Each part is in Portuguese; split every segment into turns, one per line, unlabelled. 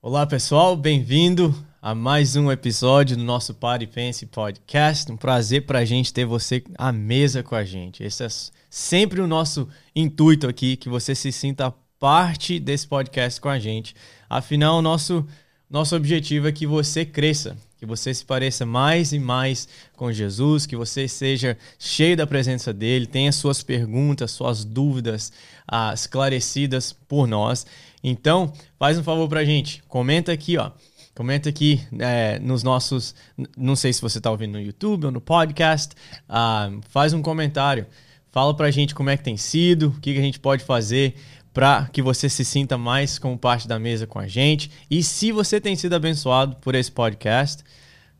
Olá pessoal, bem-vindo a mais um episódio do nosso Pare Pense Podcast. Um prazer para a gente ter você à mesa com a gente. Esse é sempre o nosso intuito aqui, que você se sinta parte desse podcast com a gente. Afinal, nosso, nosso objetivo é que você cresça, que você se pareça mais e mais com Jesus, que você seja cheio da presença dele, tenha suas perguntas, suas dúvidas ah, esclarecidas por nós. Então, faz um favor pra gente, comenta aqui, ó. Comenta aqui é, nos nossos. Não sei se você está ouvindo no YouTube ou no podcast. Ah, faz um comentário. Fala pra gente como é que tem sido, o que, que a gente pode fazer para que você se sinta mais como parte da mesa com a gente. E se você tem sido abençoado por esse podcast,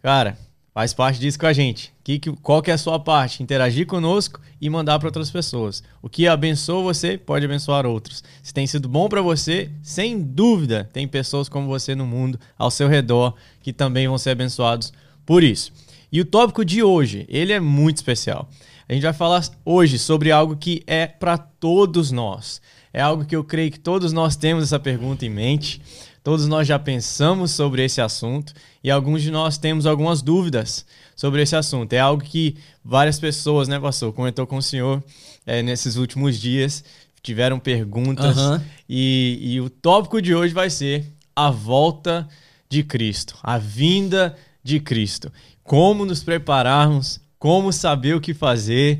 cara, Faz parte disso com a gente. Que, que, qual que é a sua parte? Interagir conosco e mandar para outras pessoas. O que abençoa você pode abençoar outros. Se tem sido bom para você, sem dúvida, tem pessoas como você no mundo, ao seu redor, que também vão ser abençoados por isso. E o tópico de hoje, ele é muito especial. A gente vai falar hoje sobre algo que é para todos nós. É algo que eu creio que todos nós temos essa pergunta em mente. Todos nós já pensamos sobre esse assunto e alguns de nós temos algumas dúvidas sobre esse assunto. É algo que várias pessoas, né, pastor, comentou com o senhor é, nesses últimos dias, tiveram perguntas. Uhum. E, e o tópico de hoje vai ser a volta de Cristo, a vinda de Cristo. Como nos prepararmos, como saber o que fazer.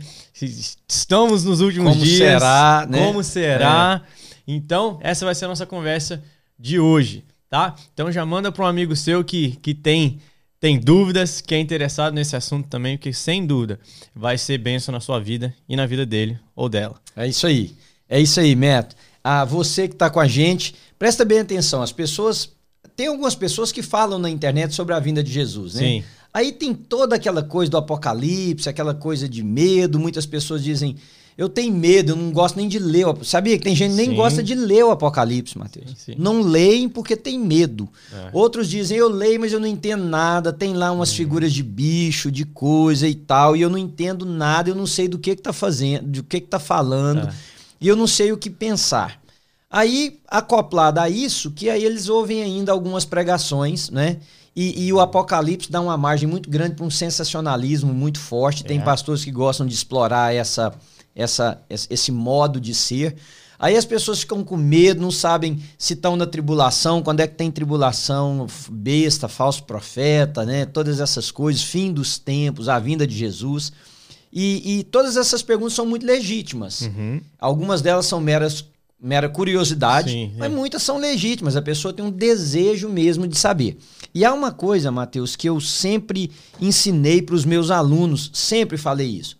Estamos nos últimos
como
dias.
Será, né?
Como será? É. Então, essa vai ser a nossa conversa de hoje, tá? Então já manda para um amigo seu que, que tem tem dúvidas, que é interessado nesse assunto também, porque sem dúvida vai ser benção na sua vida e na vida dele ou dela.
É isso aí. É isso aí, Meto. Ah, você que está com a gente, presta bem atenção. As pessoas. Tem algumas pessoas que falam na internet sobre a vinda de Jesus, né? Sim. Aí tem toda aquela coisa do apocalipse, aquela coisa de medo. Muitas pessoas dizem: eu tenho medo, eu não gosto nem de ler. Sabia que tem gente que nem sim. gosta de ler o Apocalipse, Mateus? Sim, sim. Não leem porque tem medo. É. Outros dizem, eu leio, mas eu não entendo nada. Tem lá umas hum. figuras de bicho, de coisa e tal, e eu não entendo nada, eu não sei do que que tá fazendo, do que que tá falando, é. e eu não sei o que pensar. Aí, acoplado a isso, que aí eles ouvem ainda algumas pregações, né? E, e, o Apocalipse dá uma margem muito grande para um sensacionalismo muito forte. Tem é. pastores que gostam de explorar essa essa, esse modo de ser. Aí as pessoas ficam com medo, não sabem se estão na tribulação, quando é que tem tribulação, besta, falso profeta, né? Todas essas coisas, fim dos tempos, a vinda de Jesus. E, e todas essas perguntas são muito legítimas. Uhum. Algumas delas são meras, mera curiosidade, sim, mas muitas são legítimas. A pessoa tem um desejo mesmo de saber. E há uma coisa, Mateus, que eu sempre ensinei para os meus alunos, sempre falei isso.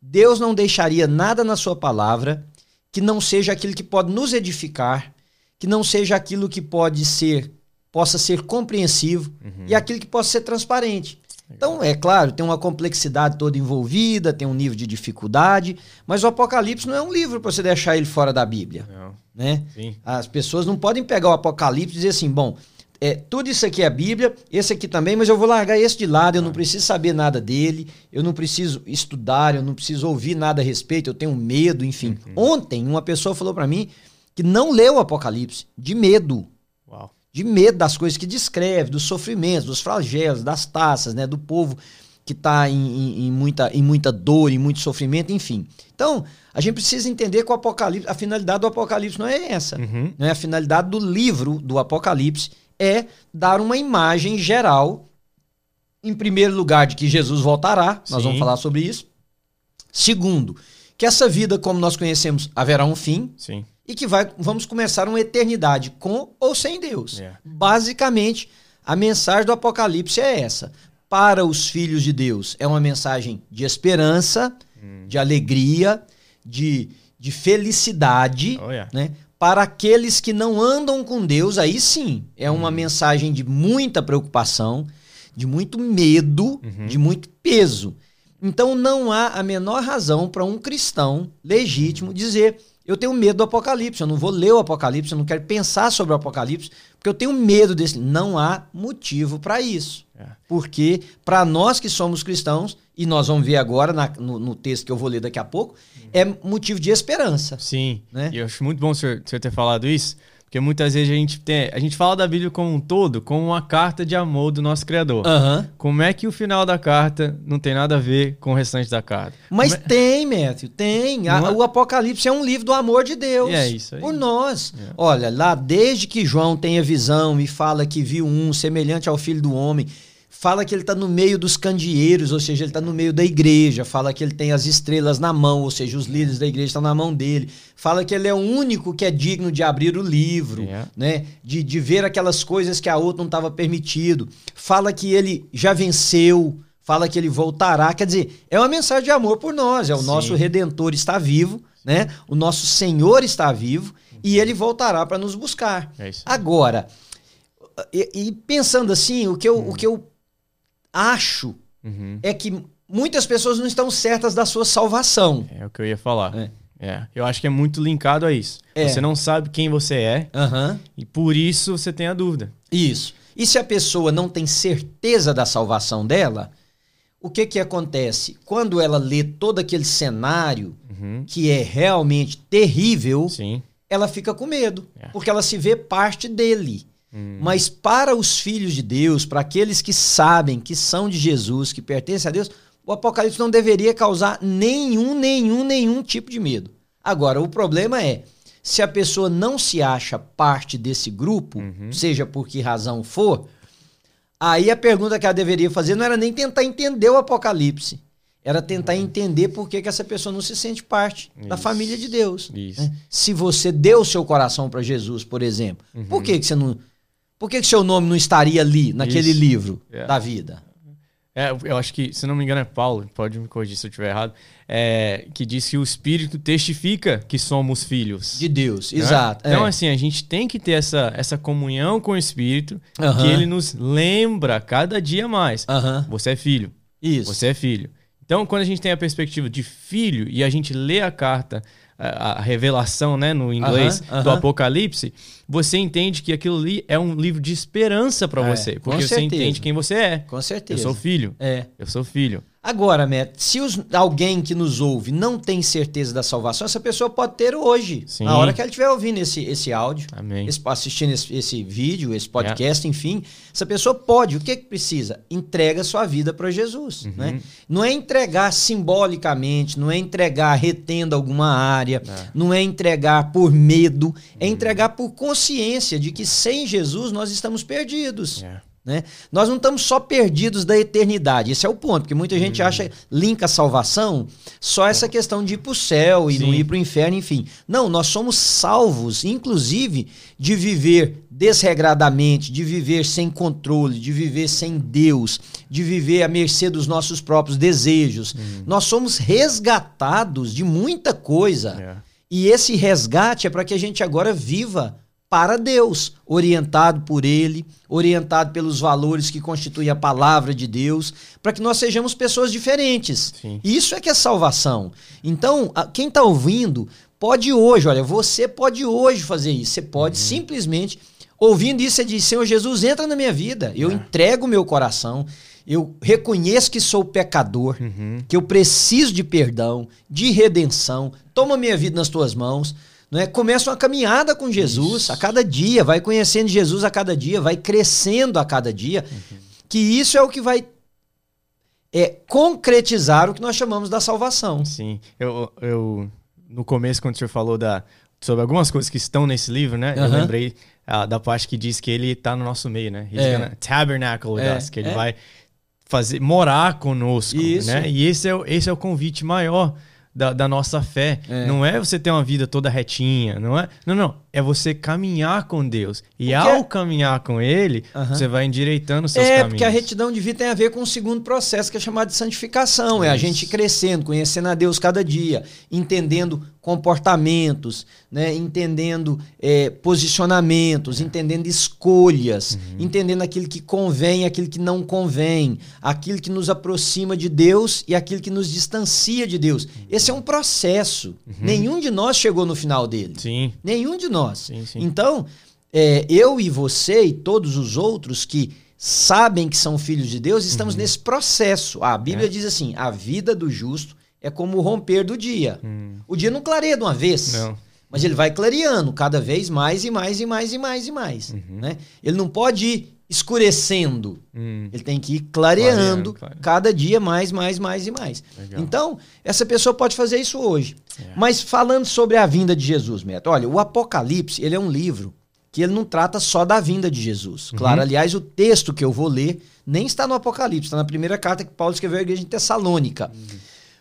Deus não deixaria nada na sua palavra que não seja aquilo que pode nos edificar, que não seja aquilo que pode ser possa ser compreensivo uhum. e aquilo que possa ser transparente. Então, é claro, tem uma complexidade toda envolvida, tem um nível de dificuldade, mas o Apocalipse não é um livro para você deixar ele fora da Bíblia. Não. Né? Sim. As pessoas não podem pegar o Apocalipse e dizer assim, bom, é, tudo isso aqui é a Bíblia, esse aqui também, mas eu vou largar esse de lado, eu não preciso saber nada dele, eu não preciso estudar, eu não preciso ouvir nada a respeito, eu tenho medo, enfim. Uhum. Ontem, uma pessoa falou para mim que não leu o Apocalipse, de medo. Uau. De medo das coisas que descreve, dos sofrimentos, dos flagelos, das taças, né, do povo que está em, em, em, muita, em muita dor, em muito sofrimento, enfim. Então, a gente precisa entender que o Apocalipse, a finalidade do Apocalipse não é essa. Uhum. Não é a finalidade do livro do Apocalipse é dar uma imagem geral, em primeiro lugar, de que Jesus voltará, nós Sim. vamos falar sobre isso. Segundo, que essa vida, como nós conhecemos, haverá um fim. Sim. E que vai, vamos começar uma eternidade com ou sem Deus. Yeah. É. Basicamente, a mensagem do Apocalipse é essa. Para os filhos de Deus, é uma mensagem de esperança, hum. de alegria, de, de felicidade. Oh, yeah. né? Para aqueles que não andam com Deus, aí sim é uma uhum. mensagem de muita preocupação, de muito medo, uhum. de muito peso. Então não há a menor razão para um cristão legítimo dizer: eu tenho medo do Apocalipse, eu não vou ler o Apocalipse, eu não quero pensar sobre o Apocalipse, porque eu tenho medo desse. Não há motivo para isso. É. Porque, para nós que somos cristãos, e nós vamos ver agora na, no, no, texto que eu vou ler daqui a pouco, é motivo de esperança.
Sim. Né? E eu acho muito bom o senhor, o senhor ter falado isso, Porque muitas vezes a gente tem, a gente fala da Bíblia como um todo, como uma carta de amor do nosso Criador.
Uhum.
Como é que o final da carta não tem nada a ver com o restante da carta?
Mas
é...
tem, Matthew, tem. A, é? O Apocalipse é um livro do amor de Deus.
E é isso aí.
Por nós. É. Olha, lá desde que João tem a visão e fala que viu um semelhante ao filho do homem fala que ele está no meio dos candeeiros, ou seja, ele está no meio da igreja, fala que ele tem as estrelas na mão, ou seja, os líderes da igreja estão na mão dele, fala que ele é o único que é digno de abrir o livro, yeah. né? de, de ver aquelas coisas que a outra não estava permitido, fala que ele já venceu, fala que ele voltará, quer dizer, é uma mensagem de amor por nós, é o Sim. nosso Redentor está vivo, né? o nosso Senhor está vivo, e ele voltará para nos buscar.
É
Agora, e, e, pensando assim, o que eu, hum. o que eu acho uhum. é que muitas pessoas não estão certas da sua salvação.
É o que eu ia falar. É. é. Eu acho que é muito linkado a isso. É. Você não sabe quem você é
uhum.
e por isso você tem a dúvida.
Isso. E se a pessoa não tem certeza da salvação dela, o que que acontece? Quando ela lê todo aquele cenário uhum. que é realmente terrível,
Sim.
ela fica com medo, é. porque ela se vê parte dele. Hum. Mas para os filhos de Deus, para aqueles que sabem que são de Jesus, que pertencem a Deus, o Apocalipse não deveria causar nenhum, nenhum, nenhum tipo de medo. Agora, o problema é, se a pessoa não se acha parte desse grupo, uhum. seja por que razão for, aí a pergunta que ela deveria fazer não era nem tentar entender o Apocalipse, era tentar uhum. entender por que, que essa pessoa não se sente parte Isso. da família de Deus.
Né?
Se você deu o seu coração para Jesus, por exemplo, uhum. por que, que você não por que, que seu nome não estaria ali, naquele Isso. livro é. da vida?
É, eu acho que, se não me engano, é Paulo, pode me corrigir se eu estiver errado, é, que diz que o Espírito testifica que somos filhos.
De Deus, né? exato.
Então, é. assim, a gente tem que ter essa, essa comunhão com o Espírito, que ele nos lembra cada dia mais. Você é filho.
Isso.
Você é filho. Então, quando a gente tem a perspectiva de filho e a gente lê a carta a, revelação, né, no inglês, uh -huh, uh -huh. do Apocalipse, você entende que aquilo ali é um livro de esperança para é, você. Porque você entende quem você é.
Com certeza.
Eu sou filho.
É.
Eu sou filho.
Agora, Matt, se os, alguém que nos ouve não tem certeza da salvação, essa pessoa pode ter hoje. Sim. Na hora que ela estiver ouvindo esse, esse áudio, esse, assistindo esse, esse, vídeo, esse podcast, é. enfim, essa pessoa pode. O que, que precisa? Entrega sua vida para Jesus. Uhum. Né? Não é entregar simbolicamente, não é entregar retendo alguma área, é. não é entregar por medo, é uhum. entregar por consciência de que sem Jesus nós estamos perdidos. É. Né? Nós não estamos só perdidos da eternidade. Esse é o ponto, porque muita gente uhum. acha, linka a salvação só essa questão de ir para o céu e Sim. não ir para o inferno, enfim. Não, nós somos salvos, inclusive, de viver desregradamente, de viver sem controle, de viver sem Deus, de viver à mercê dos nossos próprios desejos. Uhum. Nós somos resgatados de muita coisa. É. E esse resgate é para que a gente agora viva para Deus, orientado por Ele, orientado pelos valores que constituem a palavra de Deus, para que nós sejamos pessoas diferentes.
Sim.
Isso é que é salvação. Então, quem está ouvindo, pode hoje, olha, você pode hoje fazer isso. Você pode uhum. simplesmente, ouvindo isso, você diz: Senhor Jesus, entra na minha vida. Eu é. entrego o meu coração. Eu reconheço que sou pecador, uhum. que eu preciso de perdão, de redenção. Toma minha vida nas tuas mãos não é? Começa uma caminhada com Jesus isso. a cada dia, vai conhecendo Jesus a cada dia, vai crescendo a cada dia, uhum. que isso é o que vai é, concretizar o que nós chamamos da salvação.
Sim, eu, eu no começo quando o senhor falou da, sobre algumas coisas que estão nesse livro, né? Uhum. Eu lembrei ah, da parte que diz que ele está no nosso meio, né? He's é. gonna tabernacle with é. us, que ele é. vai fazer morar conosco, Isso. né? E esse é, esse é o convite maior da, da nossa fé. É. Não é você ter uma vida toda retinha, não é? Não, não é você caminhar com Deus. E porque... ao caminhar com Ele, uhum. você vai endireitando os seus é, caminhos. É,
porque a retidão de vida tem a ver com o um segundo processo, que é chamado de santificação. Isso. É a gente crescendo, conhecendo a Deus cada dia, entendendo comportamentos, né? entendendo é, posicionamentos, entendendo escolhas, uhum. entendendo aquilo que convém, aquilo que não convém, aquilo que nos aproxima de Deus e aquilo que nos distancia de Deus. Uhum. Esse é um processo. Uhum. Nenhum de nós chegou no final dele.
Sim.
Nenhum de nós nós.
Sim, sim.
Então, é, eu e você e todos os outros que sabem que são filhos de Deus, estamos uhum. nesse processo. A Bíblia é. diz assim: a vida do justo é como o romper do dia. Hum. O dia não clareia de uma vez.
Não.
Mas ele vai clareando cada vez mais e mais e mais e mais e mais. Uhum. Né? Ele não pode ir escurecendo. Hum. Ele tem que ir clareando, clareando cada dia mais, mais, mais e mais. Legal. Então, essa pessoa pode fazer isso hoje. É. Mas falando sobre a vinda de Jesus, Neto, olha, o Apocalipse, ele é um livro que ele não trata só da vinda de Jesus. Uhum. Claro, aliás, o texto que eu vou ler nem está no Apocalipse, está na primeira carta que Paulo escreveu à igreja de Tessalônica. Uhum.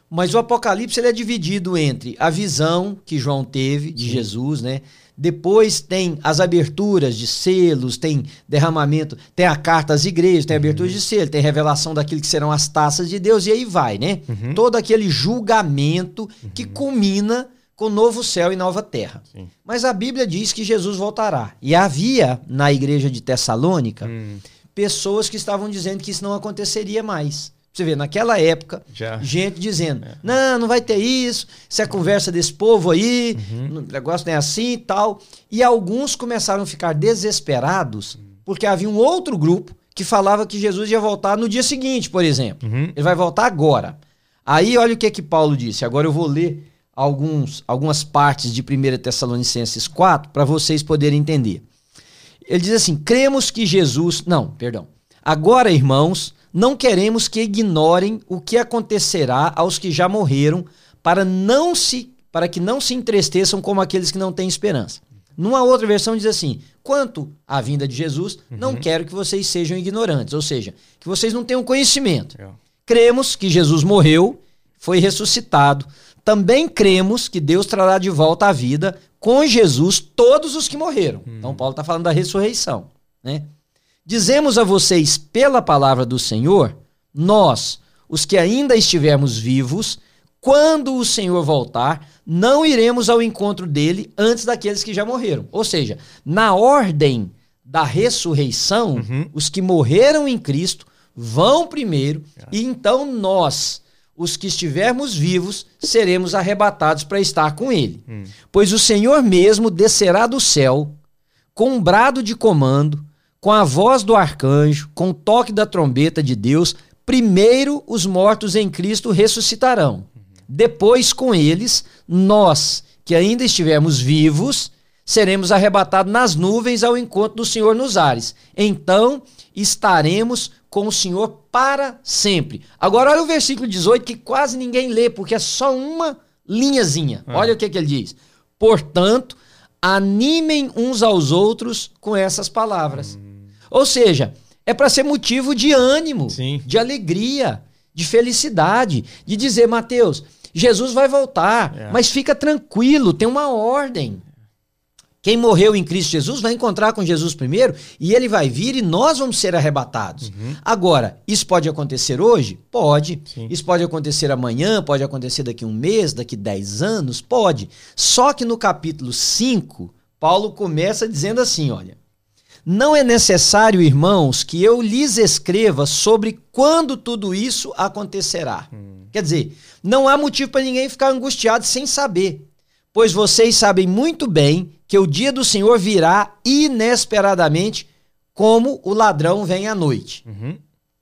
Mas o Apocalipse ele é dividido entre a visão que João teve de Sim. Jesus, né? Depois tem as aberturas de selos, tem derramamento, tem a carta às igrejas, tem abertura uhum. de selo, tem revelação daquilo que serão as taças de Deus, e aí vai, né? Uhum. Todo aquele julgamento uhum. que culmina com novo céu e nova terra. Sim. Mas a Bíblia diz que Jesus voltará. E havia na igreja de Tessalônica hum. pessoas que estavam dizendo que isso não aconteceria mais. Você vê, naquela época, Já. gente dizendo: é. não, não vai ter isso, isso é conversa desse povo aí, uhum. o negócio não é assim e tal. E alguns começaram a ficar desesperados porque havia um outro grupo que falava que Jesus ia voltar no dia seguinte, por exemplo. Uhum. Ele vai voltar agora. Aí olha o que que Paulo disse. Agora eu vou ler alguns, algumas partes de 1 Tessalonicenses 4 para vocês poderem entender. Ele diz assim: cremos que Jesus. Não, perdão. Agora, irmãos, não queremos que ignorem o que acontecerá aos que já morreram, para não se para que não se entristeçam como aqueles que não têm esperança. Numa outra versão diz assim: quanto à vinda de Jesus, uhum. não quero que vocês sejam ignorantes, ou seja, que vocês não tenham conhecimento. É. Cremos que Jesus morreu, foi ressuscitado. Também cremos que Deus trará de volta à vida com Jesus todos os que morreram. Uhum. Então Paulo está falando da ressurreição, né? Dizemos a vocês pela palavra do Senhor, nós, os que ainda estivermos vivos, quando o Senhor voltar, não iremos ao encontro dele antes daqueles que já morreram. Ou seja, na ordem da ressurreição, uhum. os que morreram em Cristo vão primeiro, é. e então nós, os que estivermos vivos, seremos arrebatados para estar com ele. Hum. Pois o Senhor mesmo descerá do céu com um brado de comando com a voz do arcanjo, com o toque da trombeta de Deus, primeiro os mortos em Cristo ressuscitarão. Depois, com eles, nós, que ainda estivermos vivos, seremos arrebatados nas nuvens ao encontro do Senhor nos ares. Então estaremos com o Senhor para sempre. Agora, olha o versículo 18 que quase ninguém lê, porque é só uma linhazinha. Ah. Olha o que, que ele diz. Portanto, animem uns aos outros com essas palavras. Hum. Ou seja, é para ser motivo de ânimo, Sim. de alegria, de felicidade, de dizer, Mateus, Jesus vai voltar, é. mas fica tranquilo, tem uma ordem. Quem morreu em Cristo Jesus vai encontrar com Jesus primeiro e ele vai vir e nós vamos ser arrebatados. Uhum. Agora, isso pode acontecer hoje? Pode. Sim. Isso pode acontecer amanhã, pode acontecer daqui um mês, daqui dez anos? Pode. Só que no capítulo 5, Paulo começa dizendo assim: olha. Não é necessário, irmãos, que eu lhes escreva sobre quando tudo isso acontecerá. Hum. Quer dizer, não há motivo para ninguém ficar angustiado sem saber, pois vocês sabem muito bem que o dia do Senhor virá inesperadamente, como o ladrão vem à noite. Uhum.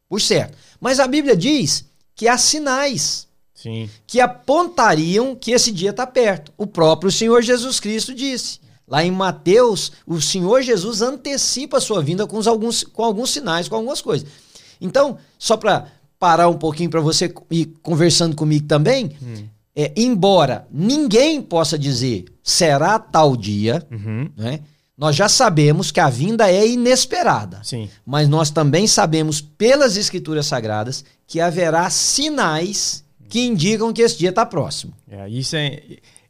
Por certo. Mas a Bíblia diz que há sinais Sim. que apontariam que esse dia está perto. O próprio Senhor Jesus Cristo disse. Lá em Mateus, o Senhor Jesus antecipa a sua vinda com, alguns, com alguns sinais, com algumas coisas. Então, só para parar um pouquinho para você ir conversando comigo também, hum. é, embora ninguém possa dizer será tal dia, uhum. né? Nós já sabemos que a vinda é inesperada. Sim. Mas nós também sabemos pelas escrituras sagradas que haverá sinais que indicam que esse dia está próximo.
É, isso é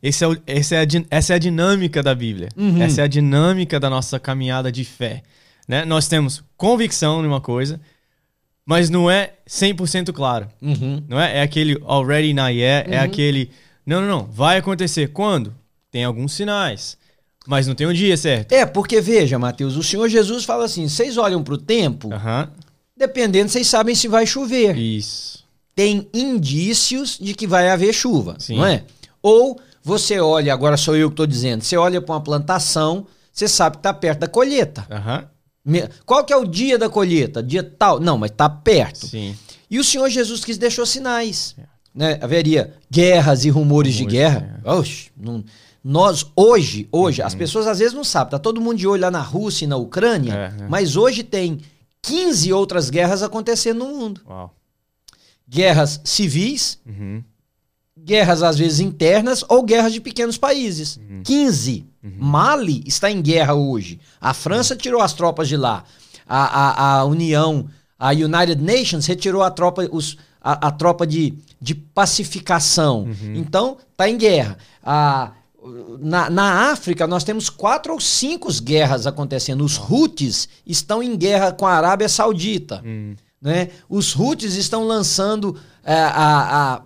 esse é, o, esse é a, essa é a dinâmica da Bíblia. Uhum. Essa é a dinâmica da nossa caminhada de fé. Né? Nós temos convicção numa coisa, mas não é 100% claro. Uhum. Não é? É aquele already not yet, é uhum. é aquele não, não, não, vai acontecer quando? Tem alguns sinais, mas não tem um dia certo.
É, porque veja, Mateus, o Senhor Jesus fala assim: vocês olham para o tempo, uhum. dependendo, vocês sabem se vai chover. Isso. Tem indícios de que vai haver chuva, Sim. não é? Ou você olha, agora sou eu que estou dizendo, você olha para uma plantação, você sabe que está perto da colheita. Uhum. Qual que é o dia da colheita? Dia tal. Não, mas está perto. Sim. E o Senhor Jesus Cristo deixou sinais. É. Né? Haveria guerras e rumores, rumores de guerra. É. Oxe, não, Nós, hoje, hoje, uhum. as pessoas às vezes não sabem, tá todo mundo de olho lá na Rússia e na Ucrânia, é, é. mas hoje tem 15 outras guerras acontecendo no mundo. Uau. Guerras civis, uhum. Guerras às vezes internas ou guerras de pequenos países. Uhum. 15. Uhum. Mali está em guerra hoje. A França tirou as tropas de lá. A, a, a União, a United Nations retirou a tropa, os, a, a tropa de, de pacificação. Uhum. Então, está em guerra. A, na, na África, nós temos quatro ou cinco guerras acontecendo. Os Houthis estão em guerra com a Arábia Saudita. Hum. Né? Os Houthis estão lançando é, a, a,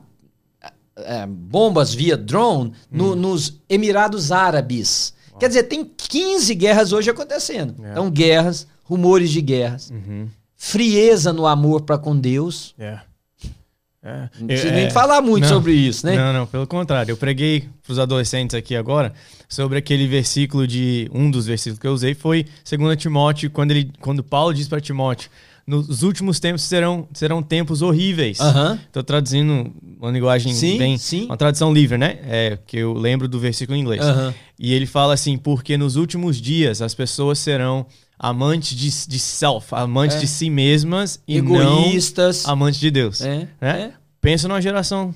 a, bombas via drone no, hum. nos Emirados Árabes. Uau. Quer dizer, tem 15 guerras hoje acontecendo. É. Então, guerras, rumores de guerras, uhum. frieza no amor para com Deus. É. É, não precisa é, nem falar muito não, sobre isso, né?
Não, não, pelo contrário. Eu preguei para os adolescentes aqui agora sobre aquele versículo de. Um dos versículos que eu usei foi 2 Timóteo, quando, ele, quando Paulo diz para Timóteo: nos últimos tempos serão, serão tempos horríveis. Estou traduzindo uma linguagem sim, bem. Sim. Uma tradução livre, né? É, que eu lembro do versículo em inglês. E ele fala assim: porque nos últimos dias as pessoas serão amantes de, de self, amantes é. de si mesmas e Egoístas. não amantes de Deus. É. Né? É. Pensa numa geração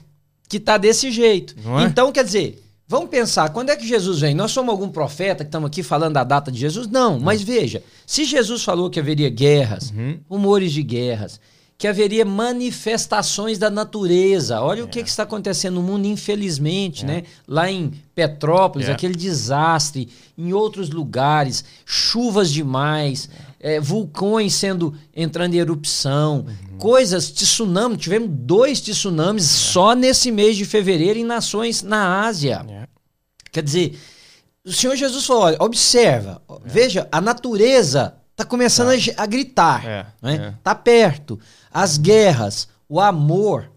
que tá desse jeito. É? Então, quer dizer, vamos pensar, quando é que Jesus vem? Nós somos algum profeta que estamos aqui falando da data de Jesus? Não, mas veja, se Jesus falou que haveria guerras, uhum. rumores de guerras, que haveria manifestações da natureza. Olha é. o que, que, está acontecendo no mundo, infelizmente, é. né? Lá em Petrópolis, é. aquele desastre, em outros lugares, chuvas demais, é, vulcões sendo entrando em erupção, uhum. coisas, tsunami. Tivemos dois tsunamis é. só nesse mês de fevereiro em nações na Ásia. É. Quer dizer, o Senhor Jesus falou: olha, observa, veja, a natureza está começando tá. a, a, gritar, é, né? Tá perto as guerras, o amor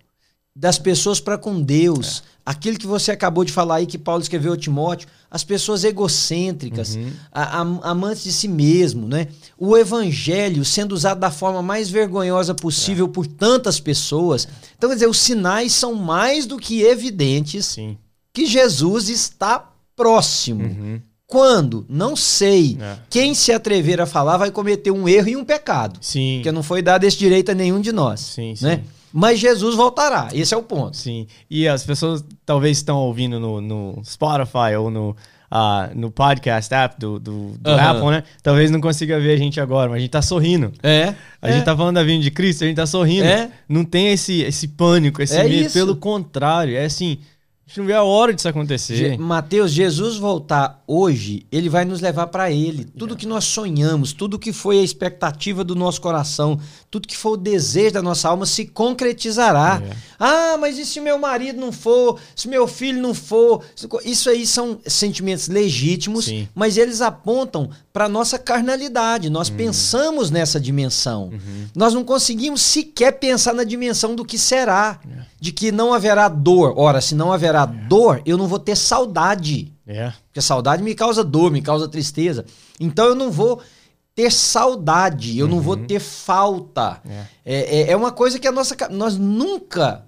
das pessoas para com Deus, é. aquilo que você acabou de falar aí que Paulo escreveu a Timóteo, as pessoas egocêntricas, uhum. a, a, amantes de si mesmo, né? O evangelho sendo usado da forma mais vergonhosa possível é. por tantas pessoas. Então, quer dizer, os sinais são mais do que evidentes Sim. que Jesus está próximo. Uhum. Quando? Não sei. É. Quem se atrever a falar vai cometer um erro e um pecado. Sim. Porque não foi dado esse direito a nenhum de nós. Sim, né? sim. Mas Jesus voltará. Esse é o ponto.
Sim. E as pessoas talvez estão ouvindo no, no Spotify ou no, uh, no podcast app do, do, do uhum. Apple, né? Talvez não consiga ver a gente agora, mas a gente tá sorrindo. É. A é. gente tá falando da vinda de Cristo, a gente tá sorrindo. É. Não tem esse, esse pânico, esse é medo. Isso. Pelo contrário, é assim a gente não vê a hora disso acontecer.
Mateus, Jesus voltar hoje, ele vai nos levar para ele. Tudo é. que nós sonhamos, tudo que foi a expectativa do nosso coração, tudo que foi o desejo da nossa alma se concretizará. É. Ah, mas e se meu marido não for? Se meu filho não for? Isso aí são sentimentos legítimos, Sim. mas eles apontam para nossa carnalidade. Nós uhum. pensamos nessa dimensão. Uhum. Nós não conseguimos sequer pensar na dimensão do que será, é. de que não haverá dor. Ora, se não haverá é. dor, eu não vou ter saudade. É. Porque saudade me causa dor, me causa tristeza. Então eu não vou ter saudade, eu uhum. não vou uhum. ter falta. É. é. É, é, uma coisa que a nossa. Nós nunca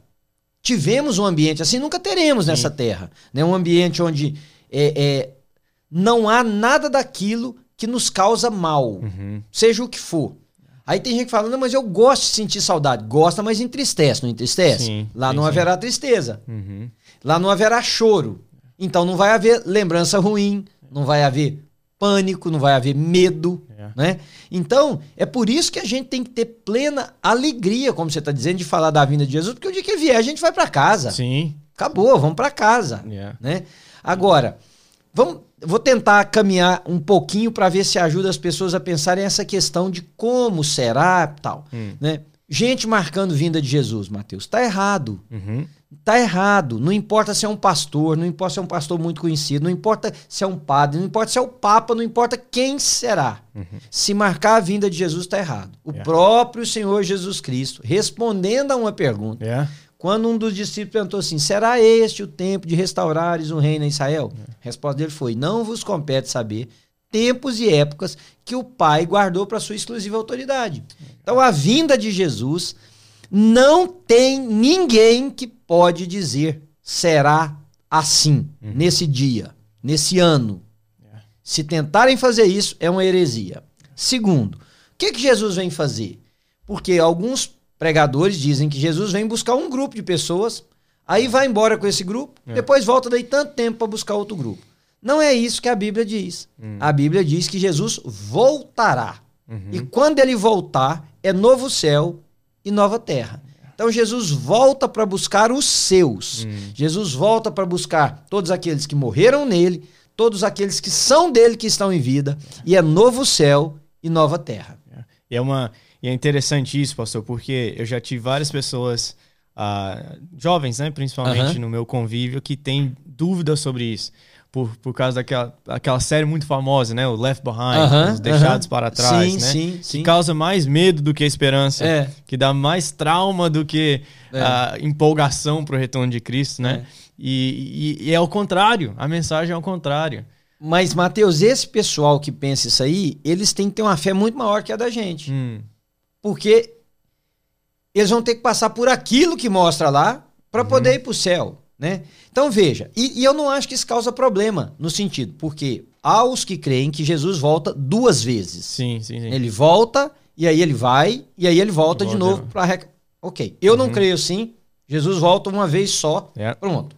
tivemos um ambiente assim, nunca teremos Sim. nessa terra. Né? Um ambiente onde é, é, não há nada daquilo que nos causa mal, uhum. seja o que for. Aí tem gente que fala, não, mas eu gosto de sentir saudade. Gosta, mas entristece, não entristece? Sim, Lá sim, não sim. haverá tristeza. Uhum. Lá não haverá choro. Então não vai haver lembrança ruim, não vai haver pânico, não vai haver medo, é. né? Então, é por isso que a gente tem que ter plena alegria, como você está dizendo, de falar da vinda de Jesus, porque o dia que vier a gente vai para casa. Sim. Acabou, vamos para casa, yeah. né? Agora, vamos vou tentar caminhar um pouquinho para ver se ajuda as pessoas a pensarem essa questão de como será tal, hum. né? Gente marcando vinda de Jesus, Mateus, tá errado. Uhum. Tá errado. Não importa se é um pastor, não importa se é um pastor muito conhecido, não importa se é um padre, não importa se é o papa, não importa quem será. Uhum. Se marcar a vinda de Jesus está errado. O yeah. próprio Senhor Jesus Cristo, respondendo a uma pergunta, yeah. Quando um dos discípulos perguntou assim: será este o tempo de restaurares o reino em Israel? É. A resposta dele foi: não vos compete saber tempos e épocas que o Pai guardou para sua exclusiva autoridade. Então, a vinda de Jesus não tem ninguém que pode dizer será assim uhum. nesse dia. nesse ano. É. Se tentarem fazer isso, é uma heresia. Segundo, o que, que Jesus vem fazer? Porque alguns pregadores dizem que Jesus vem buscar um grupo de pessoas, aí vai embora com esse grupo, é. depois volta daí tanto tempo para buscar outro grupo. Não é isso que a Bíblia diz. Hum. A Bíblia diz que Jesus voltará. Uhum. E quando ele voltar, é novo céu e nova terra. Então Jesus volta para buscar os seus. Hum. Jesus volta para buscar todos aqueles que morreram nele, todos aqueles que são dele que estão em vida, e é novo céu e nova terra.
E é uma e é interessante isso, pastor, porque eu já tive várias pessoas uh, jovens, né, principalmente uhum. no meu convívio, que têm dúvidas sobre isso por, por causa daquela aquela série muito famosa, né? O Left Behind, uh -huh, Os Deixados uh -huh. para Trás, sim, né? Sim, sim. Que causa mais medo do que esperança, é. que dá mais trauma do que é. uh, empolgação para o retorno de Cristo, né? É. E, e, e, é ao contrário, a mensagem é ao contrário.
Mas, Mateus, esse pessoal que pensa isso aí, eles têm que ter uma fé muito maior que a da gente. Hum. Porque eles vão ter que passar por aquilo que mostra lá para uhum. poder ir para o céu. Né? Então veja, e, e, eu não acho que isso causa problema no sentido, porque há os que creem que Jesus volta duas vezes.
Sim, sim, sim.
Ele volta e aí ele vai e aí ele volta, volta de novo para Ok, eu uhum. não creio assim. Jesus volta uma vez só. É. Pronto.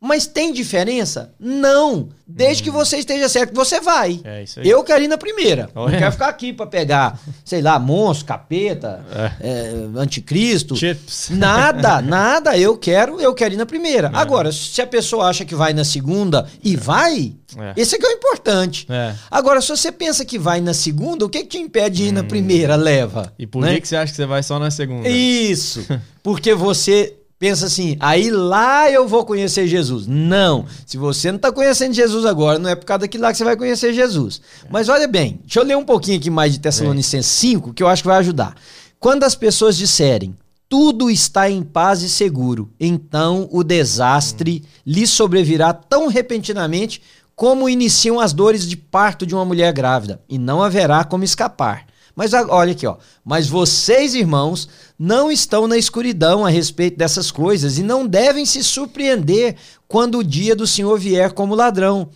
Mas tem diferença? Não. Desde hum. que você esteja certo, você vai. É isso aí. Eu quero ir na primeira. Oh, não é. quero ficar aqui para pegar, sei lá, monstro, capeta, é. É, anticristo. Chips. Nada, nada. Eu quero, eu quero ir na primeira. É. Agora, se a pessoa acha que vai na segunda e vai, é. esse é que é o importante. É. Agora, se você pensa que vai na segunda, o que, que te impede de ir hum. na primeira? Leva.
E por né? que você acha que você vai só na segunda?
Isso. Porque você pensa assim, aí lá eu vou conhecer Jesus. Não. Se você não está conhecendo Jesus agora, não é por causa daquilo lá que você vai conhecer Jesus. Mas olha bem, deixa eu ler um pouquinho aqui mais de Tessalonicenses 5, que eu acho que vai ajudar. Quando as pessoas disserem, tudo está em paz e seguro, então o desastre hum. lhe sobrevirá tão repentinamente como iniciam as dores de parto de uma mulher grávida, e não haverá como escapar. Mas olha aqui, ó. Mas vocês, irmãos, não estão na escuridão a respeito dessas coisas e não devem se surpreender quando o dia do Senhor vier como ladrão.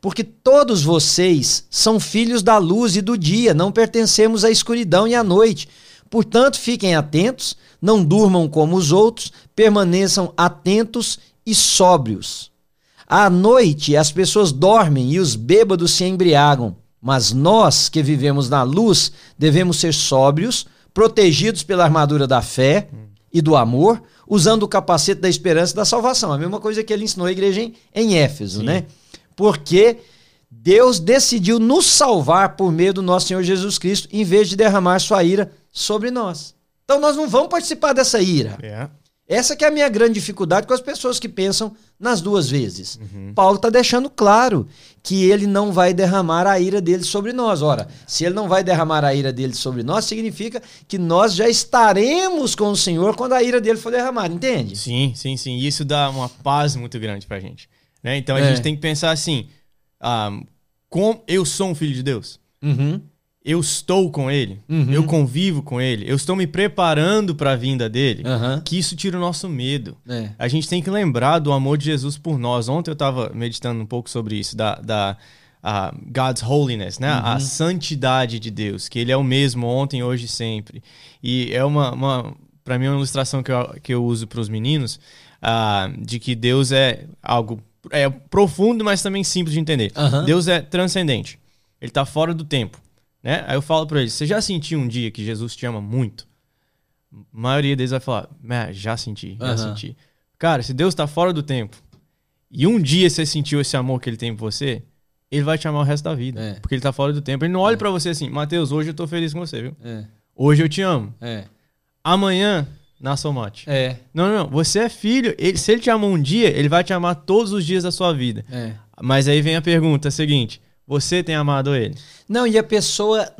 Porque todos vocês são filhos da luz e do dia, não pertencemos à escuridão e à noite. Portanto, fiquem atentos, não durmam como os outros, permaneçam atentos e sóbrios. À noite as pessoas dormem e os bêbados se embriagam. Mas nós que vivemos na luz devemos ser sóbrios, protegidos pela armadura da fé e do amor, usando o capacete da esperança e da salvação. A mesma coisa que ele ensinou a igreja em, em Éfeso, Sim. né? Porque Deus decidiu nos salvar por meio do nosso Senhor Jesus Cristo, em vez de derramar sua ira sobre nós. Então nós não vamos participar dessa ira. Yeah. É. Essa que é a minha grande dificuldade com as pessoas que pensam nas duas vezes. Uhum. Paulo está deixando claro que ele não vai derramar a ira dele sobre nós. Ora, se ele não vai derramar a ira dele sobre nós, significa que nós já estaremos com o Senhor quando a ira dele for derramada, entende?
Sim, sim, sim. E isso dá uma paz muito grande pra gente. Né? Então a é. gente tem que pensar assim: um, como eu sou um filho de Deus. Uhum eu estou com ele, uhum. eu convivo com ele, eu estou me preparando para a vinda dele, uhum. que isso tira o nosso medo. É. A gente tem que lembrar do amor de Jesus por nós. Ontem eu estava meditando um pouco sobre isso, da, da God's holiness, né? Uhum. A santidade de Deus, que ele é o mesmo ontem, hoje e sempre. E é uma, uma para mim, uma ilustração que eu, que eu uso para os meninos, uh, de que Deus é algo é profundo, mas também simples de entender. Deus é transcendente. Ele está fora do tempo. Né? Aí eu falo para eles: você já sentiu um dia que Jesus te ama muito? A maioria deles vai falar: já senti, já uhum. senti. Cara, se Deus tá fora do tempo e um dia você sentiu esse amor que ele tem por você, ele vai te amar o resto da vida. É. Porque ele tá fora do tempo. Ele não olha é. para você assim: Mateus, hoje eu tô feliz com você, viu? É. Hoje eu te amo. É. Amanhã, na somate. É. Não, não, não. Você é filho. Ele, se ele te amou um dia, ele vai te amar todos os dias da sua vida. É. Mas aí vem a pergunta seguinte: você tem amado ele?
Não, e a pessoa.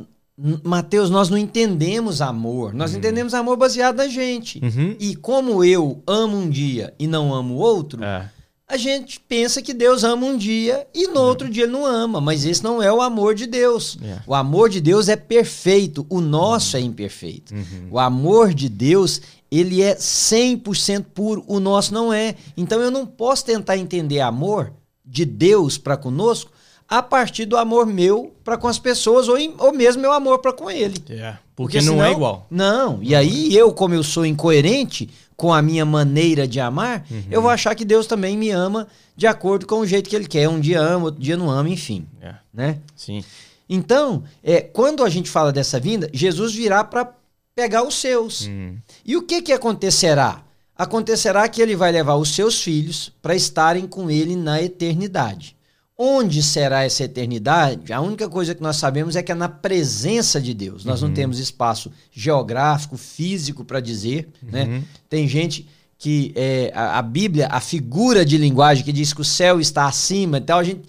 Mateus, nós não entendemos amor. Nós uhum. entendemos amor baseado na gente. Uhum. E como eu amo um dia e não amo outro, é. a gente pensa que Deus ama um dia e no uhum. outro dia ele não ama. Mas esse não é o amor de Deus. É. O amor de Deus é perfeito. O nosso é imperfeito. Uhum. O amor de Deus, ele é 100% puro. O nosso não é. Então eu não posso tentar entender amor de Deus para conosco a partir do amor meu para com as pessoas ou, ou mesmo meu amor para com ele.
Yeah, porque, porque, não é senão, é igual.
Não, e aí eu, como eu sou incoerente com a minha maneira de amar, uhum. eu vou achar que Deus também me ama de acordo com o jeito que ele quer. Um dia ama, outro dia não ama, enfim. Yeah. Né?
Sim.
Então, é, quando a gente fala dessa vinda, Jesus virá para pegar os seus. Uhum. E o que, que acontecerá? Acontecerá que ele vai levar os seus filhos para estarem com ele na eternidade. Onde será essa eternidade? A única coisa que nós sabemos é que é na presença de Deus. Nós uhum. não temos espaço geográfico, físico para dizer. Né? Uhum. Né? Tem gente que é, a, a, Bíblia, a figura de linguagem que diz que o céu está acima e tal, a gente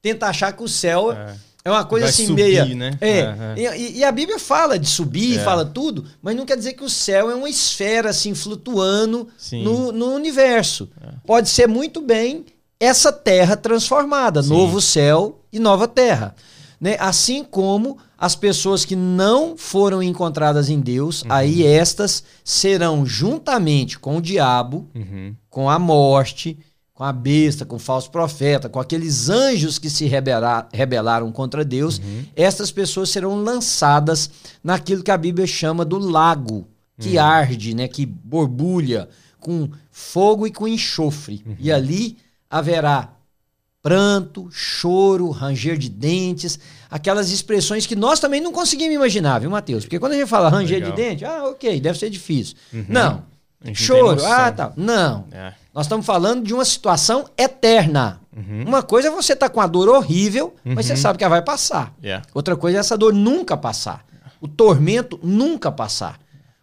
tenta achar que o céu é, é uma coisa Vai assim subir, meia. Né? É. Uhum. E, e, a Bíblia fala de subir, é. fala tudo, mas não quer dizer que o céu é uma esfera assim flutuando no, no universo. É. Pode ser muito bem essa terra transformada, Sim. novo céu e nova terra. Né? Assim como as pessoas que não foram encontradas em Deus, uhum. aí estas serão juntamente com o diabo, uhum. com a morte, com a besta, com o falso profeta, com aqueles anjos que se rebelar, rebelaram contra Deus, uhum. estas pessoas serão lançadas naquilo que a Bíblia chama do lago, que uhum. arde, né, que borbulha com fogo e com enxofre. E uhum. ali haverá pranto, choro, ranger de dentes, aquelas expressões que nós também não conseguimos imaginar, viu, Mateus? Porque quando a gente fala ranger Legal. de dente, ah, ok, deve ser difícil. Uhum. Não. Choro, ah, tá. Não. É. Nós estamos falando de uma situação eterna. Uhum. Uma coisa é você estar tá com a dor horrível, uhum. mas você uhum. sabe que ela vai passar. Yeah. Outra coisa é essa dor nunca passar. O tormento nunca passar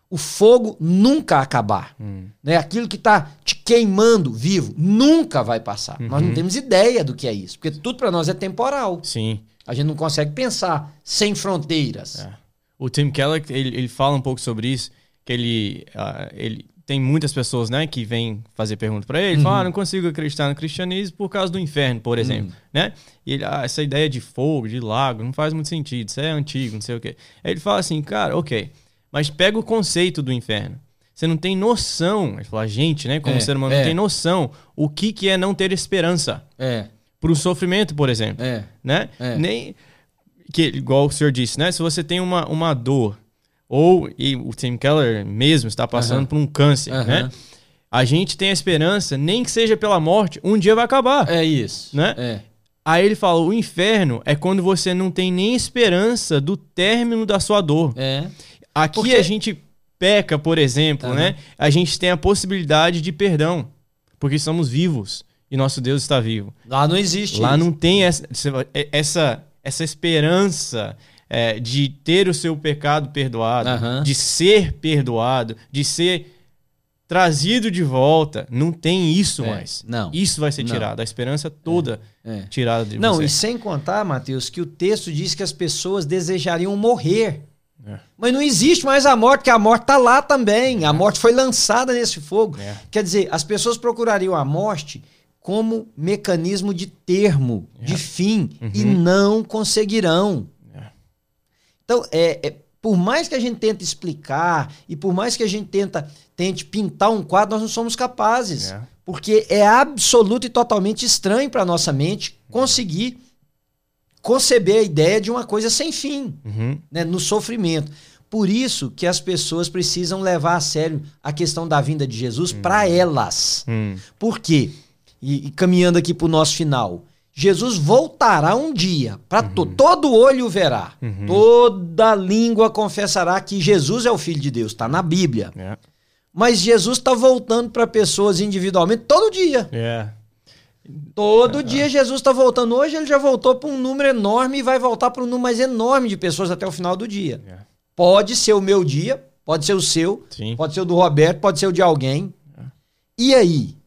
o fogo nunca acabar. Hum. Né? Aquilo que está te queimando vivo nunca vai passar. Uhum. Nós não temos ideia do que é isso, porque tudo para nós é temporal.
Sim.
A gente não consegue pensar sem fronteiras. É.
O Tim Keller ele, ele, fala um pouco sobre isso, que ele, uh, ele tem muitas pessoas, né, que vêm fazer pergunta para ele, uhum. falam, ah, não consigo acreditar no cristianismo por causa do inferno, por exemplo, uhum. né? E ele, ah, essa ideia de fogo, de lago, não faz muito sentido, isso é antigo, não sei o quê. Aí ele fala assim, cara, ok, mas pega o conceito do inferno. Você não tem noção, a gente, né, como é, ser humano, é. não tem noção o que, que é não ter esperança.
É.
Para o sofrimento, por exemplo.
É.
Né? É. Nem, que, igual o senhor disse, né? Se você tem uma, uma dor, ou e o Tim Keller mesmo está passando uh -huh. por um câncer, uh -huh. né? A gente tem a esperança, nem que seja pela morte, um dia vai acabar.
É isso.
Né?
É.
Aí ele fala: o inferno é quando você não tem nem esperança do término da sua dor.
É.
Aqui Porque... a gente peca, por exemplo, uhum. né? A gente tem a possibilidade de perdão, porque estamos vivos e nosso Deus está vivo.
Lá não existe.
Lá isso. não tem essa, essa, essa esperança é, de ter o seu pecado perdoado, uhum. de ser perdoado, de ser trazido de volta. Não tem isso é, mais.
Não.
Isso vai ser tirado. Não. A esperança toda é, é. tirada de
não,
você.
Não, e sem contar, Mateus, que o texto diz que as pessoas desejariam morrer é. Mas não existe mais a morte, porque a morte está lá também. A morte foi lançada nesse fogo. É. Quer dizer, as pessoas procurariam a morte como mecanismo de termo, é. de fim, uhum. e não conseguirão. É. Então, é, é, por mais que a gente tente explicar e por mais que a gente tenta, tente pintar um quadro, nós não somos capazes. É. Porque é absoluto e totalmente estranho para a nossa mente conseguir conceber a ideia de uma coisa sem fim, uhum. né, no sofrimento. Por isso que as pessoas precisam levar a sério a questão da vinda de Jesus uhum. para elas. Uhum. Por quê? E, e caminhando aqui para o nosso final. Jesus voltará um dia, para uhum. to todo olho verá, uhum. toda língua confessará que Jesus é o Filho de Deus, está na Bíblia. Yeah. É. Mas Jesus está voltando para pessoas individualmente todo dia.
Yeah. É.
Todo dia Jesus está voltando. Hoje ele já voltou para um número enorme e vai voltar para um número mais enorme de pessoas até o final do dia. É. Pode ser o meu dia, pode ser o seu,
Sim.
pode ser o do Roberto, pode ser o de alguém. É. E aí?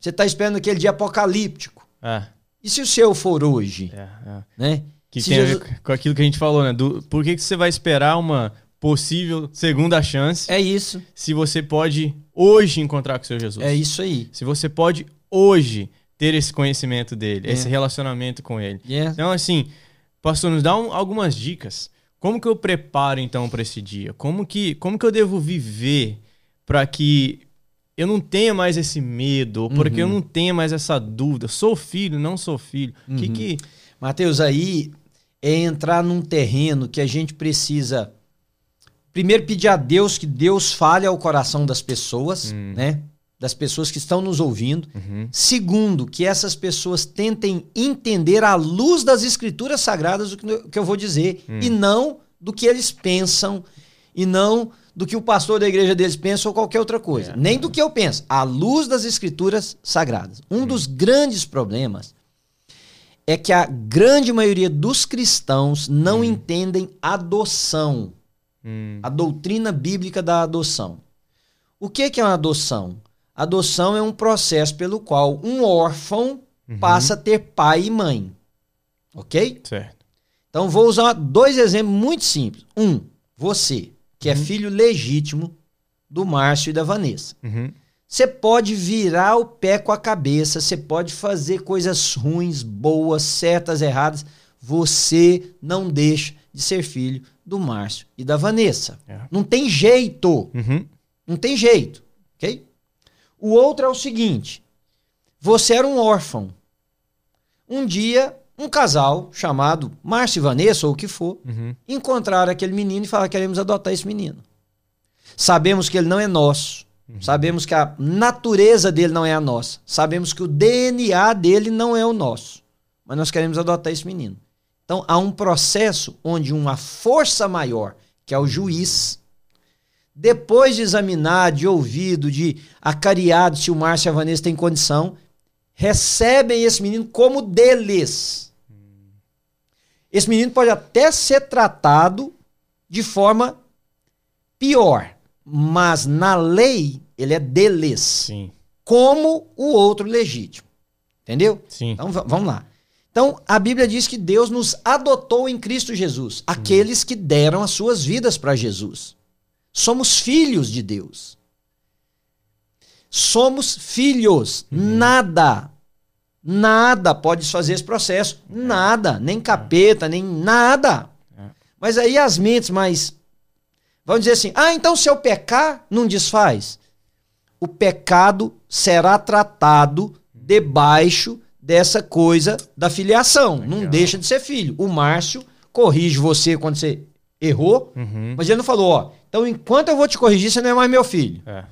Você está esperando aquele dia apocalíptico.
É.
E se o seu for hoje?
É, é.
Né?
Que se tem Jesus... a ver com aquilo que a gente falou, né? Do, por que, que você vai esperar uma possível segunda chance?
É isso.
Se você pode hoje encontrar com o seu Jesus.
É isso aí.
Se você pode hoje ter esse conhecimento dele, esse relacionamento com ele. Então, assim, pastor, nos dá um, algumas dicas. Como que eu preparo então para esse dia? Como que, como que eu devo viver para que eu não tenha mais esse medo, porque eu
Uhum.
não tenha mais essa dúvida. Sou filho, não sou filho. Que
Uhum.
que
Mateus, aí é entrar num terreno que a gente precisa primeiro pedir a Deus que Deus fale ao coração das pessoas, né? Das pessoas que estão nos ouvindo.
Uhum.
Segundo, que essas pessoas tentem entender à luz das escrituras sagradas o que eu vou dizer e não do que eles pensam e não do que o pastor da igreja deles pensa ou qualquer outra coisa.
É.
Nem do que eu penso, à luz das escrituras sagradas. Um dos grandes problemas é que a grande maioria dos cristãos não entendem adoção,
Hum,
a doutrina bíblica da adoção. O que que é uma adoção? Adoção é um processo pelo qual um órfão passa a ter pai e mãe. Ok?
certo.
Então vou usar dois exemplos muito simples. Um, você, que é filho legítimo do Márcio e da Vanessa.
Uhum.
Você pode virar o pé com a cabeça, você pode fazer coisas ruins, boas, certas, erradas. Você não deixa de ser filho do Márcio e da Vanessa.
É.
Não tem jeito.
Uhum.
Não tem jeito. Ok? O outro é o seguinte: você era um órfão. Um dia, um casal chamado Márcio e Vanessa, ou o que for,
Uhum.
encontraram aquele menino e falaram: queremos adotar esse menino. Sabemos que ele não é nosso. Sabemos que a natureza dele não é a nossa. Sabemos que o DNA dele não é o nosso. Mas nós queremos adotar esse menino. Então há um processo onde uma força maior, que é o juiz, depois de examinar, de ouvido, de acariado se o Márcio e a Vanessa têm condição, recebem esse menino como deles. Esse menino pode até ser tratado de forma pior, mas na lei ele é deles,
Sim,
como o outro legítimo. Entendeu?
sim.
Então va- vamos lá. Então a Bíblia diz que Deus nos adotou em Cristo Jesus, aqueles que deram as suas vidas para Jesus. Somos filhos de Deus. Somos filhos. Nada, nada pode fazer esse processo. Nada. Nem capeta, nem nada.
É.
Mas aí as mentes mais. Vão dizer assim: ah, então se eu pecar, não desfaz. O pecado será tratado debaixo dessa coisa da filiação. Não
Legal.
deixa de ser filho. O Márcio corrige você quando você errou,
Uhum.
mas ele não falou: ó, então enquanto eu vou te corrigir, você não é mais meu filho.
É.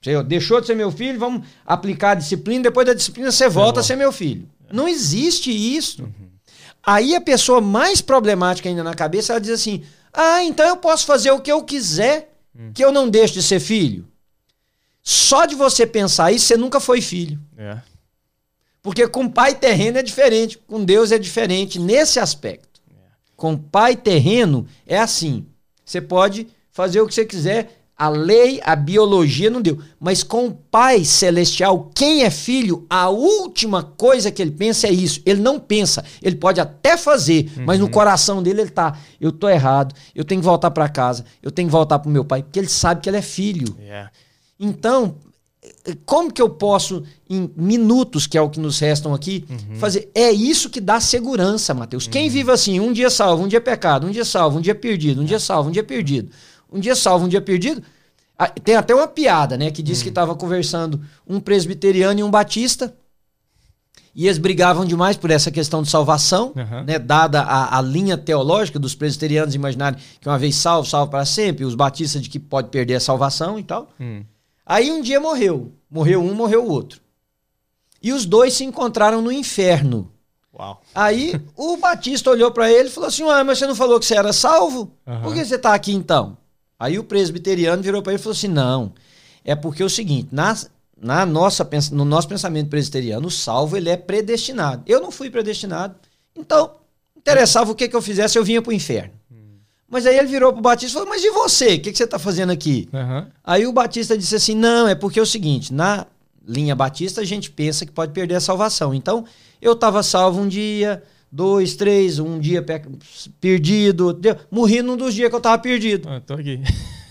Você deixou de ser meu filho, vamos aplicar a disciplina, depois da disciplina você volta a
volta.
ser meu filho. Não existe isso. Aí a pessoa mais problemática ainda na cabeça, ela diz assim: ah, então eu posso fazer o que eu quiser, que eu não deixo de ser filho. Só de você pensar isso, você nunca foi filho.
É.
Porque com pai terreno é diferente, com Deus é diferente nesse aspecto. Com pai terreno é assim. Você pode fazer o que você quiser, a lei, a biologia não deu. Mas com o pai celestial, quem é filho, a última coisa que ele pensa é isso. Ele não pensa. Ele pode até fazer, mas no coração dele ele tá, eu tô errado, eu tenho que voltar para casa, eu tenho que voltar pro meu pai, porque ele sabe que ele é filho.
É.
Então, como que eu posso, em minutos, que é o que nos restam aqui, fazer? É isso que dá segurança, Mateus. Quem vive assim, um dia salvo, um dia pecado, um dia salvo, um dia perdido, um dia salvo, um dia perdido, um dia salvo, um dia perdido. Ah, Tem até uma piada, né? Que disse que estava conversando um presbiteriano e um batista. E eles brigavam demais por essa questão de salvação,
Aham.
né? Dada a, a linha teológica dos presbiterianos imaginarem que uma vez salvo, salvo para sempre, os batistas de que pode perder a salvação e tal.
Hum.
Aí um dia morreu. Morreu um, morreu o outro. E os dois se encontraram no inferno.
Uau.
Aí o Batista olhou para ele e falou assim: Ué, mas você não falou que você era salvo?
Aham.
Por que você tá aqui então? Aí o presbiteriano virou para ele e falou assim: Não, é porque é o seguinte, na, na nossa, no nosso pensamento presbiteriano, o salvo ele é predestinado. Eu não fui predestinado, então interessava o que, que eu fizesse, eu vinha pro inferno. Mas aí ele virou pro Batista e falou: Mas e você? O que, que você tá fazendo aqui?
Aham.
Aí o Batista disse assim: não, é porque é o seguinte, na linha Batista a gente pensa que pode perder a salvação. Então, eu estava salvo um dia, dois, três, um dia pe- perdido, deu- morri num dos dias que eu estava perdido.
Ah, tô aqui.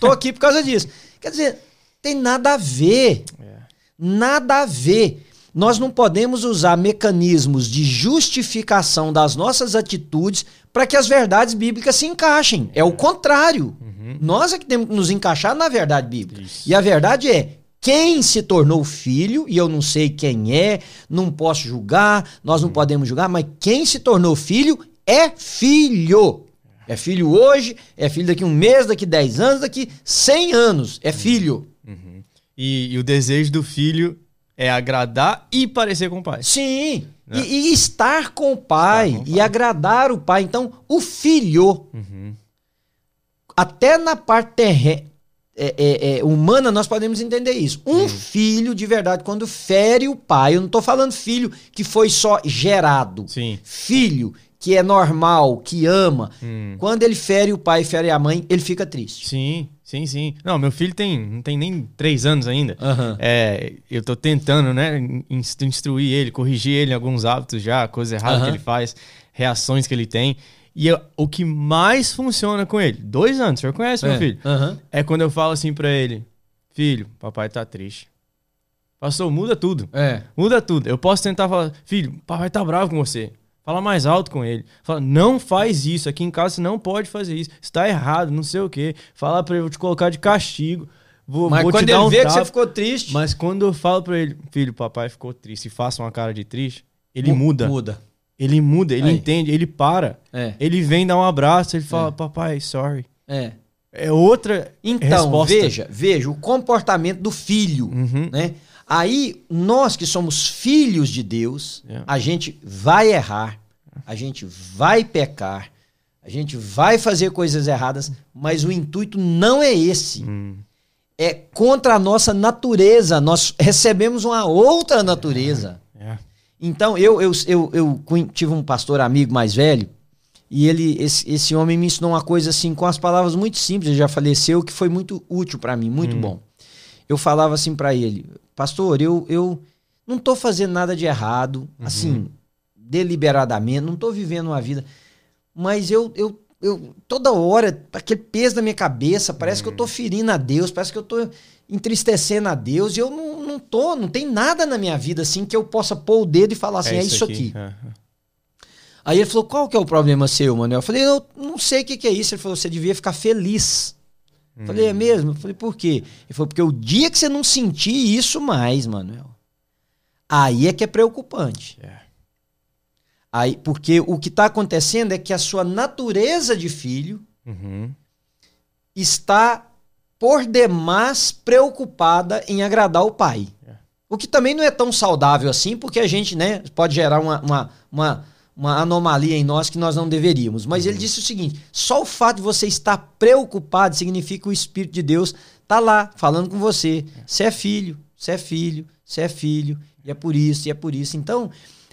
Tô aqui por causa disso. Quer dizer, tem nada a ver.
É.
Nada a ver. Nós não podemos usar mecanismos de justificação das nossas atitudes para que as verdades bíblicas se encaixem. É o contrário. Nós é que temos que nos encaixar na verdade bíblica.
Isso.
E a verdade é: quem se tornou filho, e eu não sei quem é, não posso julgar, nós não hum. podemos julgar, mas quem se tornou filho é filho. É filho hoje, é filho daqui um mês, daqui 10 anos, daqui 100 anos. É filho.
Uhum. E, e, o desejo do filho é agradar e parecer com o pai.
Sim. Né? E, e, estar com o pai, com o pai, e agradar o pai. Então, o filho, uhum. até na parte terrena, é, é, é, humana, nós podemos entender isso. Um filho, de verdade, quando fere o pai, eu não estou falando filho que foi só gerado.
Sim.
Filho que é normal, que ama, hum. quando ele fere o pai, fere a mãe, ele fica triste.
Sim, sim, sim. Não, meu filho tem, não tem nem três anos ainda. Uhum. É, eu tô tentando, né, instruir ele, corrigir ele em alguns hábitos já, coisas erradas uhum. que ele faz, reações que ele tem. E eu, o que mais funciona com ele, dois anos, o senhor conhece meu é. filho? Uhum. É quando eu falo assim para ele, filho, papai tá triste. Pastor, muda tudo.
É.
Muda tudo. Eu posso tentar falar, filho, papai tá bravo com você. Fala mais alto com ele. Fala, não faz isso. Aqui em casa você não pode fazer isso. Está errado, não sei o quê. Fala pra ele, vou te colocar de castigo. Vou,
Mas
vou
quando
ele
um vê que você ficou triste.
Mas quando eu falo pra ele, filho, papai ficou triste, e faça uma cara de triste, ele muda.
Muda.
Ele muda, ele Aí. entende, ele para.
É.
Ele vem dar um abraço, ele fala, é. papai, sorry.
É.
É outra
Então, resposta. veja, veja o comportamento do filho, uhum. né? Aí, nós que somos filhos de Deus, yeah. É. a gente vai errar, a gente vai pecar, a gente vai fazer coisas erradas, mas o intuito não é esse. Hum. É contra a nossa natureza. Nós recebemos uma outra natureza. É. É. Então, eu, eu, eu, eu tive um pastor amigo mais velho, e ele, esse, esse homem me ensinou uma coisa assim, com as palavras muito simples, ele já faleceu, que foi muito útil para mim, muito hum. bom. Eu falava assim para ele, pastor, eu, eu não tô fazendo nada de errado, uhum. assim, deliberadamente, não estou vivendo uma vida. Mas eu, eu, eu, toda hora, aquele peso na minha cabeça, parece hum. que eu estou ferindo a Deus, parece que eu estou entristecendo a Deus, e eu não, não tô, não tem nada na minha vida assim que eu possa pôr o dedo e falar assim, é, é isso aqui. aqui. É. Aí ele falou, qual que é o problema seu, Manuel? Eu falei, eu não sei o que, que é isso. Ele falou, você devia ficar feliz. Hum. Falei, é mesmo? Eu falei, por quê? Ele falou, porque o dia que você não sentir isso mais, Manuel, aí é que é preocupante. É. Aí, porque o que está acontecendo é que a sua natureza de filho uhum. está por demais preocupada em agradar o pai. É. O que também não é tão saudável assim, porque a gente né, pode gerar uma, uma, uma, uma anomalia em nós que nós não deveríamos. Mas uhum. ele disse o seguinte: só o fato de você estar preocupado significa que o Espírito de Deus está lá falando com você. É. Você é filho, você é filho, você é filho, e é por isso, e é por isso. Então,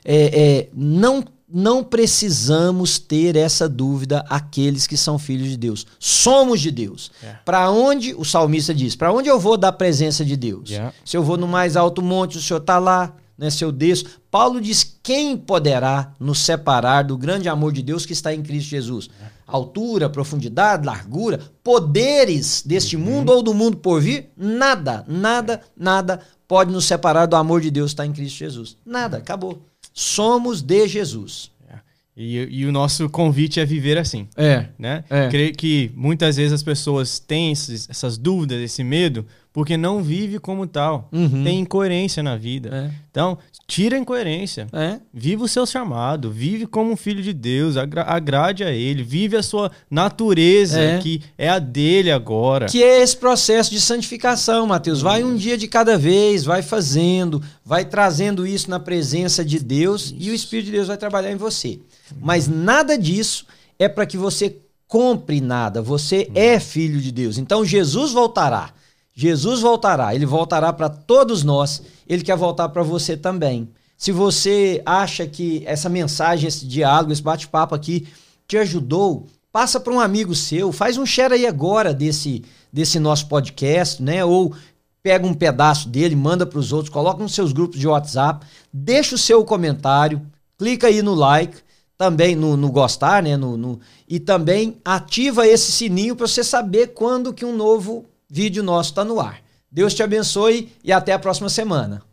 é, é, não, não precisamos ter essa dúvida aqueles que são filhos de Deus. Somos de Deus. É. Para onde, o salmista diz, para onde eu vou da presença de Deus? Yeah. Se eu vou no mais alto monte, o Senhor está lá. Né, se eu desço. Paulo diz: quem poderá nos separar do grande amor de Deus que está em Cristo Jesus? É. Altura, profundidade, largura, poderes deste uhum. mundo ou do mundo por vir? Nada, nada, nada pode nos separar do amor de Deus que está em Cristo Jesus. Nada, acabou. Somos de Jesus.
É. E, e, o nosso convite é viver assim.
É.
Né? É. Creio que muitas vezes as pessoas têm esses, essas dúvidas, esse medo, porque não vive como tal. Uhum. Tem incoerência na vida. É. Então, tira a incoerência.
É.
Vive o seu chamado, vive como um filho de Deus, agra agrade a ele, vive a sua natureza, é. que é a dele agora.
Que é esse processo de santificação, Mateus. Vai um dia de cada vez, vai fazendo, vai trazendo isso na presença de Deus e o Espírito de Deus vai trabalhar em você. Mas nada disso é para que você compre nada. Você é filho de Deus. Então Jesus voltará. Jesus voltará, ele voltará para todos nós, ele quer voltar para você também. Se você acha que essa mensagem, esse diálogo, esse bate-papo aqui te ajudou, passa para um amigo seu, faz um share aí agora desse, desse nosso podcast, né? Ou pega um pedaço dele, manda para os outros, coloca nos seus grupos de WhatsApp, deixa o seu comentário, clica aí no like, também no, no gostar, né? No, no, e também ativa esse sininho para você saber quando que um novo vídeo nosso está no ar. Deus te abençoe e até a próxima semana.